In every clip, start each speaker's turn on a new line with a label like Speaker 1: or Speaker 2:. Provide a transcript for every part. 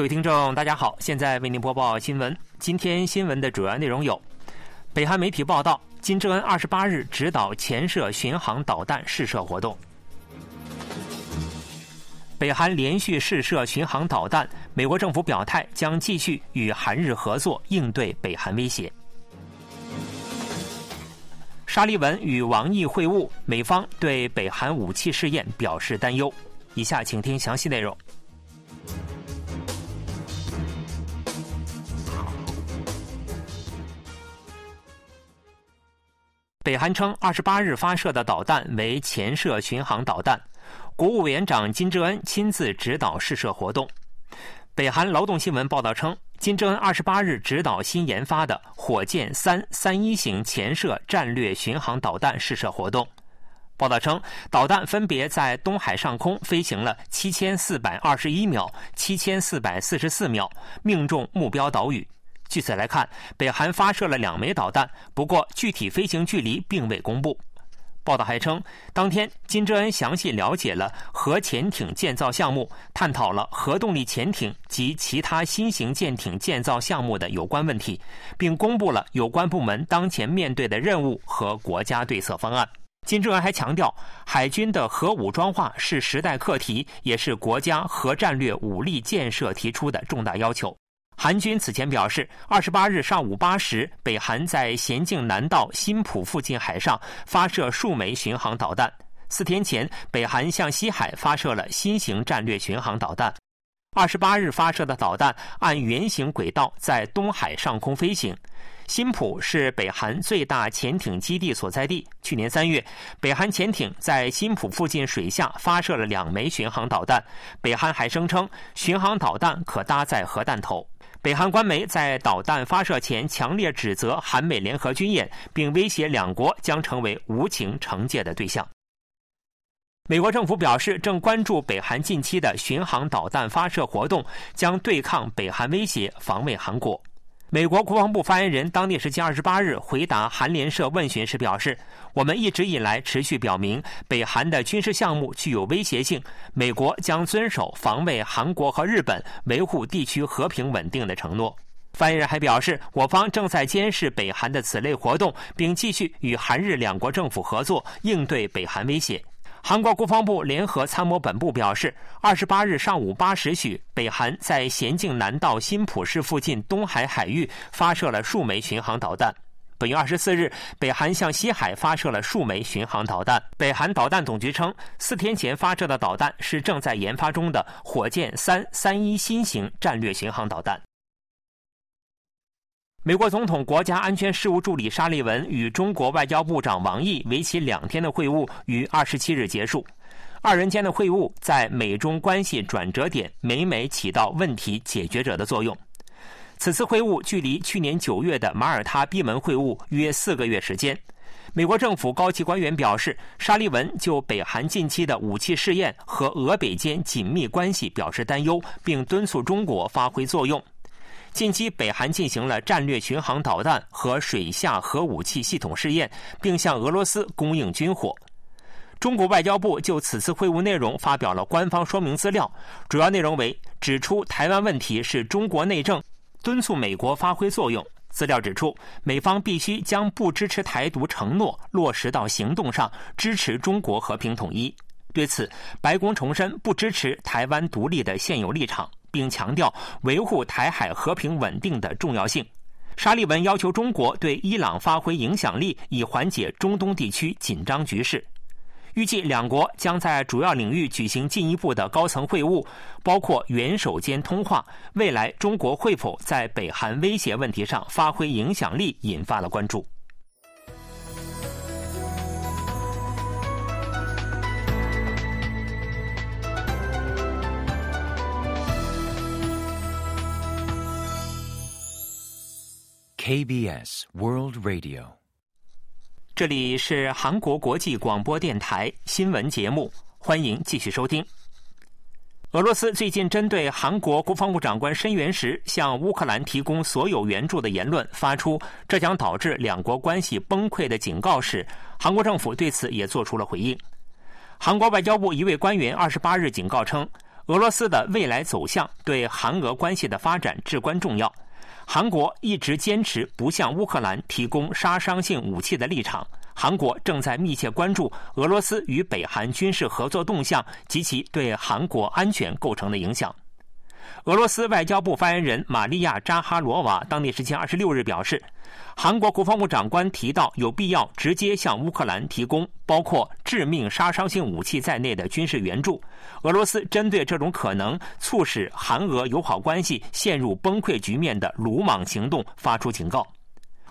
Speaker 1: 各位听众，大家好，现在为您播报新闻。今天新闻的主要内容有：北韩媒体报道，金正恩二十八日指导前射巡航导弹试射活动；北韩连续试射巡航导弹，美国政府表态将继续与韩日合作应对北韩威胁；沙利文与王毅会晤，美方对北韩武器试验表示担忧。以下请听详细内容。北韩称，二十八日发射的导弹为潜射巡航导弹。国务委员长金正恩亲自指导试射活动。北韩劳动新闻报道称，金正恩二十八日指导新研发的火箭三三一型潜射战略巡航导弹试射活动。报道称，导弹分别在东海上空飞行了七千四百二十一秒、七千四百四十四秒，命中目标岛屿。据此来看，北韩发射了两枚导弹，不过具体飞行距离并未公布。报道还称，当天金正恩详细了解了核潜艇建造项目，探讨了核动力潜艇及其他新型舰艇建造项目的有关问题，并公布了有关部门当前面对的任务和国家对策方案。金正恩还强调，海军的核武装化是时代课题，也是国家核战略武力建设提出的重大要求。韩军此前表示，二十八日上午八时，北韩在咸镜南道新浦附近海上发射数枚巡航导弹。四天前，北韩向西海发射了新型战略巡航导弹。二十八日发射的导弹按圆形轨道在东海上空飞行。新浦是北韩最大潜艇基地所在地。去年三月，北韩潜艇在新浦附近水下发射了两枚巡航导弹。北韩还声称，巡航导弹可搭载核弹头。北韩官媒在导弹发射前强烈指责韩美联合军演，并威胁两国将成为无情惩戒的对象。美国政府表示，正关注北韩近期的巡航导弹发射活动，将对抗北韩威胁，防卫韩国。美国国防部发言人当地时间二十八日回答韩联社问询时表示：“我们一直以来持续表明，北韩的军事项目具有威胁性。美国将遵守防卫韩国和日本、维护地区和平稳定的承诺。”发言人还表示，我方正在监视北韩的此类活动，并继续与韩日两国政府合作，应对北韩威胁。韩国国防部联合参谋本部表示，二十八日上午八时许，北韩在咸镜南道新浦市附近东海海域发射了数枚巡航导弹。本月二十四日，北韩向西海发射了数枚巡航导弹。北韩导弹总局称，四天前发射的导弹是正在研发中的火箭三三一新型战略巡航导弹。美国总统国家安全事务助理沙利文与中国外交部长王毅为期两天的会晤于二十七日结束。二人间的会晤在美中关系转折点，每每起到问题解决者的作用。此次会晤距离去年九月的马耳他闭门会晤约四个月时间。美国政府高级官员表示，沙利文就北韩近期的武器试验和俄北间紧密关系表示担忧，并敦促中国发挥作用。近期，北韩进行了战略巡航导弹和水下核武器系统试验，并向俄罗斯供应军火。中国外交部就此次会晤内容发表了官方说明资料，主要内容为指出台湾问题是中国内政，敦促美国发挥作用。资料指出，美方必须将不支持台独承诺落实到行动上，支持中国和平统一。对此，白宫重申不支持台湾独立的现有立场。并强调维护台海和平稳定的重要性。沙利文要求中国对伊朗发挥影响力，以缓解中东地区紧张局势。预计两国将在主要领域举行进一步的高层会晤，包括元首间通话。未来中国会否在北韩威胁问题上发挥影响力，引发了关注。
Speaker 2: KBS World Radio，
Speaker 1: 这里是韩国国际广播电台新闻节目，欢迎继续收听。俄罗斯最近针对韩国国防部长官申元时向乌克兰提供所有援助的言论发出这将导致两国关系崩溃的警告时，韩国政府对此也做出了回应。韩国外交部一位官员二十八日警告称，俄罗斯的未来走向对韩俄关系的发展至关重要。韩国一直坚持不向乌克兰提供杀伤性武器的立场。韩国正在密切关注俄罗斯与北韩军事合作动向及其对韩国安全构成的影响。俄罗斯外交部发言人玛利亚·扎哈罗娃当地时间二十六日表示，韩国国防部长官提到有必要直接向乌克兰提供包括致命杀伤性武器在内的军事援助。俄罗斯针对这种可能促使韩俄友好关系陷入崩溃局面的鲁莽行动发出警告。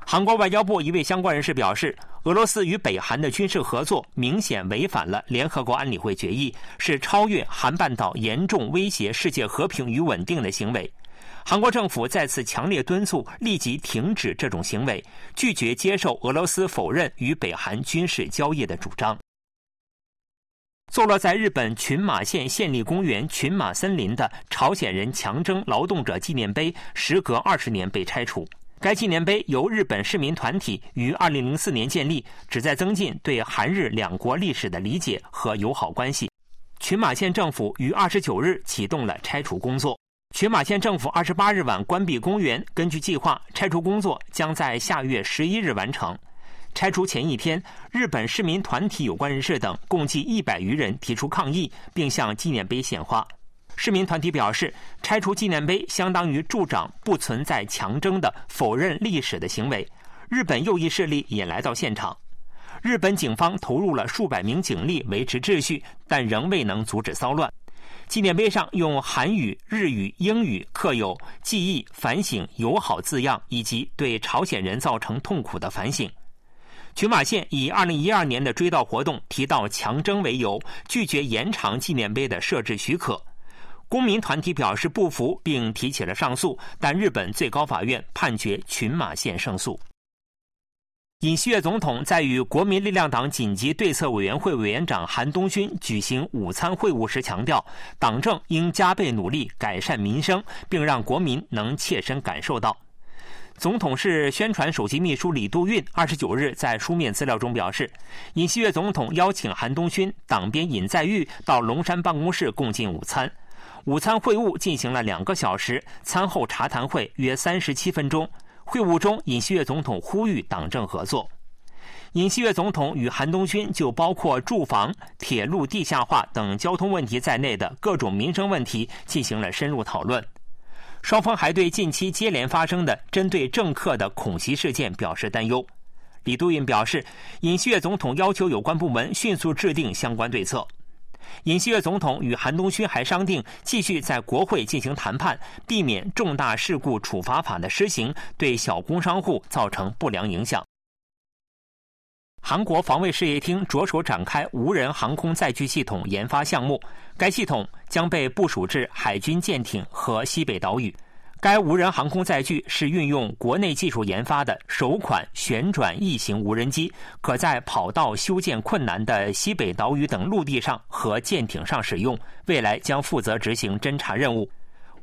Speaker 1: 韩国外交部一位相关人士表示，俄罗斯与北韩的军事合作明显违反了联合国安理会决议，是超越韩半岛、严重威胁世界和平与稳定的行为。韩国政府再次强烈敦促立即停止这种行为，拒绝接受俄罗斯否认与北韩军事交易的主张。坐落在日本群马县县立公园群马森林的朝鲜人强征劳动者纪念碑，时隔二十年被拆除。该纪念碑由日本市民团体于2004年建立，旨在增进对韩日两国历史的理解和友好关系。群马县政府于29日启动了拆除工作。群马县政府28日晚关闭公园，根据计划，拆除工作将在下月11日完成。拆除前一天，日本市民团体有关人士等共计一百余人提出抗议，并向纪念碑献花。市民团体表示，拆除纪念碑相当于助长不存在强征的否认历史的行为。日本右翼势力也来到现场，日本警方投入了数百名警力维持秩序，但仍未能阻止骚乱。纪念碑上用韩语、日语、英语刻有“记忆、反省、友好”字样，以及对朝鲜人造成痛苦的反省。群马县以2012年的追悼活动提到强征为由，拒绝延长纪念碑的设置许可。公民团体表示不服，并提起了上诉，但日本最高法院判决群马县胜诉。尹锡悦总统在与国民力量党紧急对策委员会委员长韩东勋举行午餐会晤时强调，党政应加倍努力改善民生，并让国民能切身感受到。总统室宣传首席秘书李杜运二十九日在书面资料中表示，尹锡悦总统邀请韩东勋、党鞭尹在玉到龙山办公室共进午餐。午餐会晤进行了两个小时，餐后茶谈会约三十七分钟。会晤中，尹锡悦总统呼吁党政合作。尹锡悦总统与韩东勋就包括住房、铁路地下化等交通问题在内的各种民生问题进行了深入讨论。双方还对近期接连发生的针对政客的恐袭事件表示担忧。李杜运表示，尹锡悦总统要求有关部门迅速制定相关对策。尹锡悦总统与韩东勋还商定继续在国会进行谈判，避免重大事故处罚法的施行对小工商户造成不良影响。韩国防卫事业厅着手展开无人航空载具系统研发项目，该系统将被部署至海军舰艇和西北岛屿。该无人航空载具是运用国内技术研发的首款旋转翼型无人机，可在跑道修建困难的西北岛屿等陆地上和舰艇上使用。未来将负责执行侦察任务。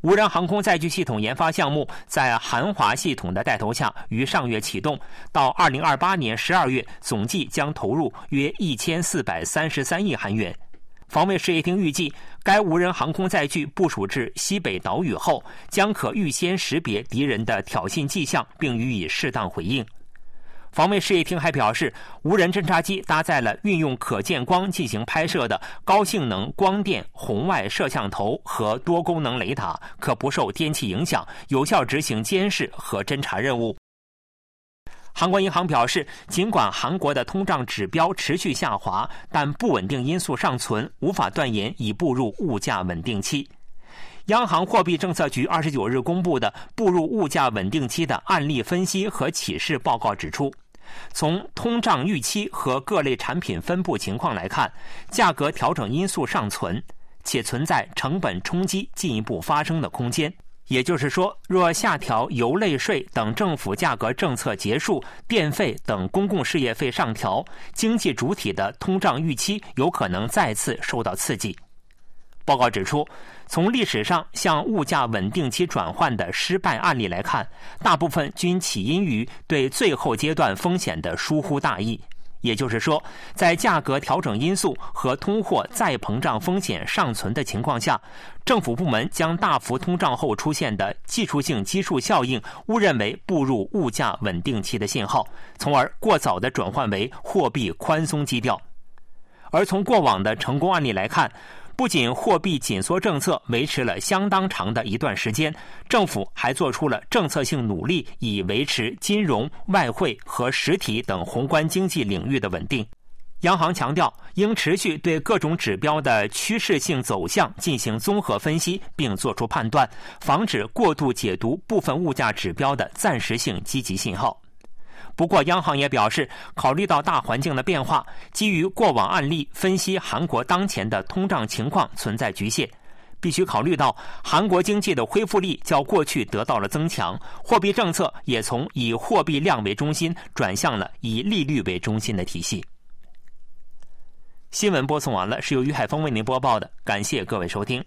Speaker 1: 无人航空载具系统研发项目在韩华系统的带头下于上月启动，到二零二八年十二月，总计将投入约一千四百三十三亿韩元。防卫事业厅预计，该无人航空载具部署至西北岛屿后，将可预先识别敌人的挑衅迹象，并予以适当回应。防卫事业厅还表示，无人侦察机搭载了运用可见光进行拍摄的高性能光电红外摄像头和多功能雷达，可不受天气影响，有效执行监视和侦察任务。韩国银行表示，尽管韩国的通胀指标持续下滑，但不稳定因素尚存，无法断言已步入物价稳定期。央行货币政策局二十九日公布的步入物价稳定期的案例分析和启示报告指出，从通胀预期和各类产品分布情况来看，价格调整因素尚存，且存在成本冲击进一步发生的空间。也就是说，若下调油类税等政府价格政策结束，电费等公共事业费上调，经济主体的通胀预期有可能再次受到刺激。报告指出，从历史上向物价稳定期转换的失败案例来看，大部分均起因于对最后阶段风险的疏忽大意。也就是说，在价格调整因素和通货再膨胀风险尚存的情况下，政府部门将大幅通胀后出现的技术性基数效应误认为步入物价稳定期的信号，从而过早地转换为货币宽松基调。而从过往的成功案例来看，不仅货币紧缩政策维持了相当长的一段时间，政府还做出了政策性努力，以维持金融、外汇和实体等宏观经济领域的稳定。央行强调，应持续对各种指标的趋势性走向进行综合分析，并作出判断，防止过度解读部分物价指标的暂时性积极信号。不过，央行也表示，考虑到大环境的变化，基于过往案例分析韩国当前的通胀情况存在局限，必须考虑到韩国经济的恢复力较过去得到了增强，货币政策也从以货币量为中心转向了以利率为中心的体系。新闻播送完了，是由于海峰为您播报的，感谢各位收听。